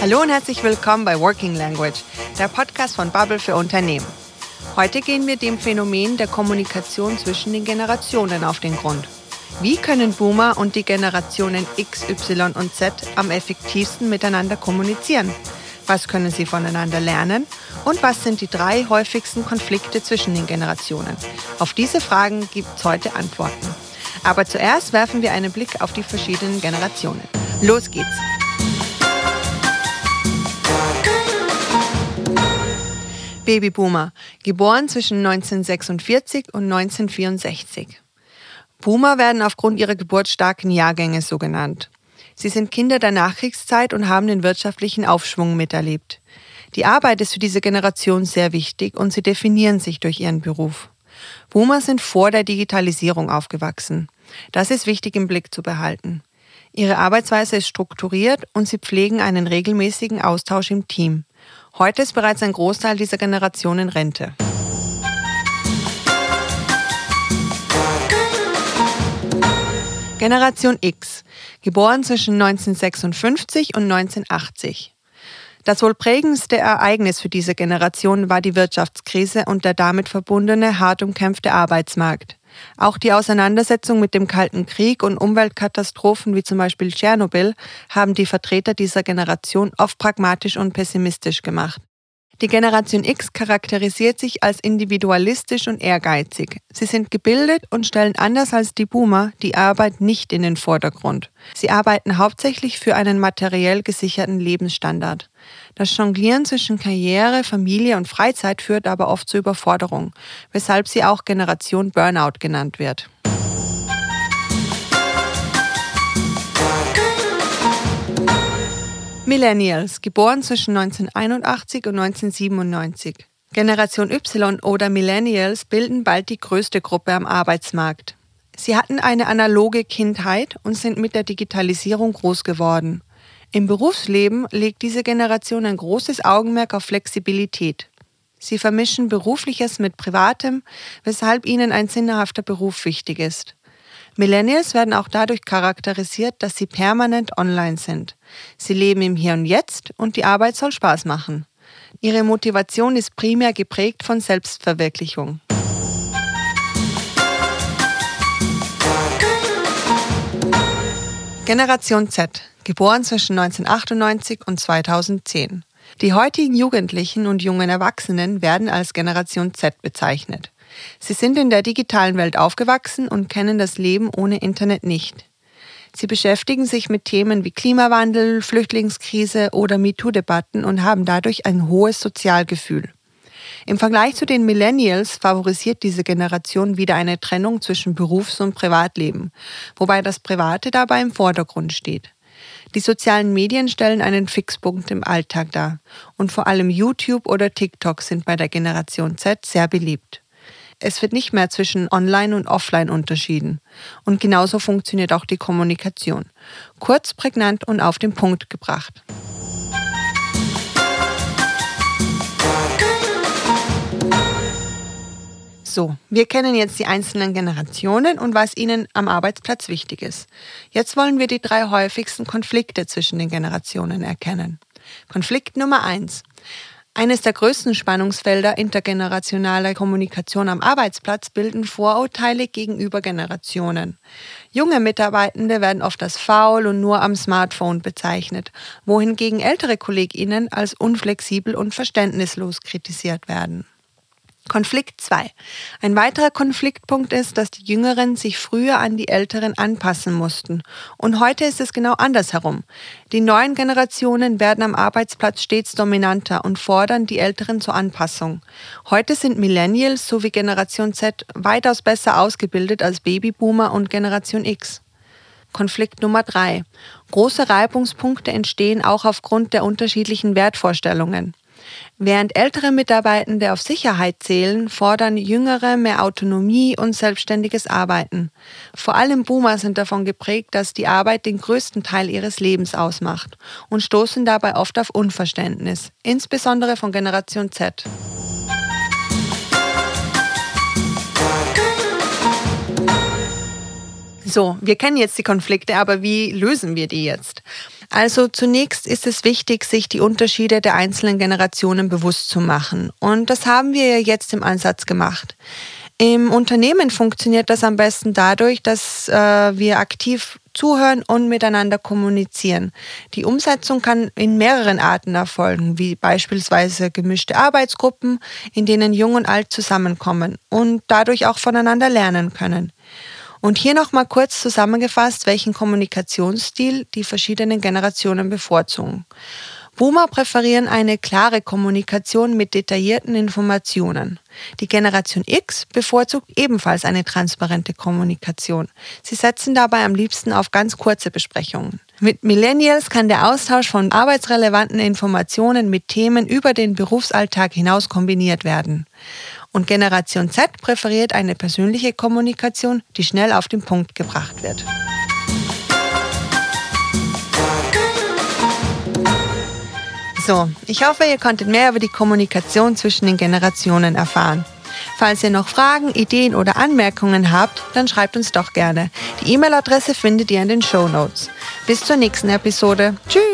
Hallo und herzlich willkommen bei Working Language, der Podcast von Bubble für Unternehmen. Heute gehen wir dem Phänomen der Kommunikation zwischen den Generationen auf den Grund. Wie können Boomer und die Generationen X, Y und Z am effektivsten miteinander kommunizieren? Was können sie voneinander lernen? Und was sind die drei häufigsten Konflikte zwischen den Generationen? Auf diese Fragen gibt es heute Antworten. Aber zuerst werfen wir einen Blick auf die verschiedenen Generationen. Los geht's! Babyboomer, geboren zwischen 1946 und 1964. Boomer werden aufgrund ihrer geburtsstarken Jahrgänge so genannt. Sie sind Kinder der Nachkriegszeit und haben den wirtschaftlichen Aufschwung miterlebt. Die Arbeit ist für diese Generation sehr wichtig und sie definieren sich durch ihren Beruf. Boomer sind vor der Digitalisierung aufgewachsen. Das ist wichtig im Blick zu behalten. Ihre Arbeitsweise ist strukturiert und sie pflegen einen regelmäßigen Austausch im Team. Heute ist bereits ein Großteil dieser Generation in Rente. Generation X, geboren zwischen 1956 und 1980. Das wohl prägendste Ereignis für diese Generation war die Wirtschaftskrise und der damit verbundene hart umkämpfte Arbeitsmarkt. Auch die Auseinandersetzung mit dem Kalten Krieg und Umweltkatastrophen wie zum Beispiel Tschernobyl haben die Vertreter dieser Generation oft pragmatisch und pessimistisch gemacht. Die Generation X charakterisiert sich als individualistisch und ehrgeizig. Sie sind gebildet und stellen anders als die Boomer die Arbeit nicht in den Vordergrund. Sie arbeiten hauptsächlich für einen materiell gesicherten Lebensstandard. Das Jonglieren zwischen Karriere, Familie und Freizeit führt aber oft zu Überforderung, weshalb sie auch Generation Burnout genannt wird. Millennials, geboren zwischen 1981 und 1997. Generation Y oder Millennials bilden bald die größte Gruppe am Arbeitsmarkt. Sie hatten eine analoge Kindheit und sind mit der Digitalisierung groß geworden. Im Berufsleben legt diese Generation ein großes Augenmerk auf Flexibilität. Sie vermischen Berufliches mit Privatem, weshalb ihnen ein sinnhafter Beruf wichtig ist. Millennials werden auch dadurch charakterisiert, dass sie permanent online sind. Sie leben im Hier und Jetzt und die Arbeit soll Spaß machen. Ihre Motivation ist primär geprägt von Selbstverwirklichung. Generation Z, geboren zwischen 1998 und 2010. Die heutigen Jugendlichen und jungen Erwachsenen werden als Generation Z bezeichnet. Sie sind in der digitalen Welt aufgewachsen und kennen das Leben ohne Internet nicht. Sie beschäftigen sich mit Themen wie Klimawandel, Flüchtlingskrise oder MeToo-Debatten und haben dadurch ein hohes Sozialgefühl. Im Vergleich zu den Millennials favorisiert diese Generation wieder eine Trennung zwischen Berufs- und Privatleben, wobei das Private dabei im Vordergrund steht. Die sozialen Medien stellen einen Fixpunkt im Alltag dar und vor allem YouTube oder TikTok sind bei der Generation Z sehr beliebt. Es wird nicht mehr zwischen Online und Offline unterschieden. Und genauso funktioniert auch die Kommunikation. Kurz, prägnant und auf den Punkt gebracht. So, wir kennen jetzt die einzelnen Generationen und was ihnen am Arbeitsplatz wichtig ist. Jetzt wollen wir die drei häufigsten Konflikte zwischen den Generationen erkennen. Konflikt Nummer eins. Eines der größten Spannungsfelder intergenerationaler Kommunikation am Arbeitsplatz bilden Vorurteile gegenüber Generationen. Junge Mitarbeitende werden oft als faul und nur am Smartphone bezeichnet, wohingegen ältere KollegInnen als unflexibel und verständnislos kritisiert werden. Konflikt 2. Ein weiterer Konfliktpunkt ist, dass die Jüngeren sich früher an die Älteren anpassen mussten. Und heute ist es genau andersherum. Die neuen Generationen werden am Arbeitsplatz stets dominanter und fordern die Älteren zur Anpassung. Heute sind Millennials sowie Generation Z weitaus besser ausgebildet als Babyboomer und Generation X. Konflikt Nummer 3. Große Reibungspunkte entstehen auch aufgrund der unterschiedlichen Wertvorstellungen. Während ältere Mitarbeitende auf Sicherheit zählen, fordern jüngere mehr Autonomie und selbstständiges Arbeiten. Vor allem Boomer sind davon geprägt, dass die Arbeit den größten Teil ihres Lebens ausmacht und stoßen dabei oft auf Unverständnis, insbesondere von Generation Z. So, wir kennen jetzt die Konflikte, aber wie lösen wir die jetzt? Also zunächst ist es wichtig, sich die Unterschiede der einzelnen Generationen bewusst zu machen. Und das haben wir ja jetzt im Ansatz gemacht. Im Unternehmen funktioniert das am besten dadurch, dass äh, wir aktiv zuhören und miteinander kommunizieren. Die Umsetzung kann in mehreren Arten erfolgen, wie beispielsweise gemischte Arbeitsgruppen, in denen Jung und Alt zusammenkommen und dadurch auch voneinander lernen können. Und hier nochmal kurz zusammengefasst, welchen Kommunikationsstil die verschiedenen Generationen bevorzugen. Boomer präferieren eine klare Kommunikation mit detaillierten Informationen. Die Generation X bevorzugt ebenfalls eine transparente Kommunikation. Sie setzen dabei am liebsten auf ganz kurze Besprechungen. Mit Millennials kann der Austausch von arbeitsrelevanten Informationen mit Themen über den Berufsalltag hinaus kombiniert werden. Und Generation Z präferiert eine persönliche Kommunikation, die schnell auf den Punkt gebracht wird. So, ich hoffe, ihr konntet mehr über die Kommunikation zwischen den Generationen erfahren. Falls ihr noch Fragen, Ideen oder Anmerkungen habt, dann schreibt uns doch gerne. Die E-Mail-Adresse findet ihr in den Show Notes. Bis zur nächsten Episode. Tschüss!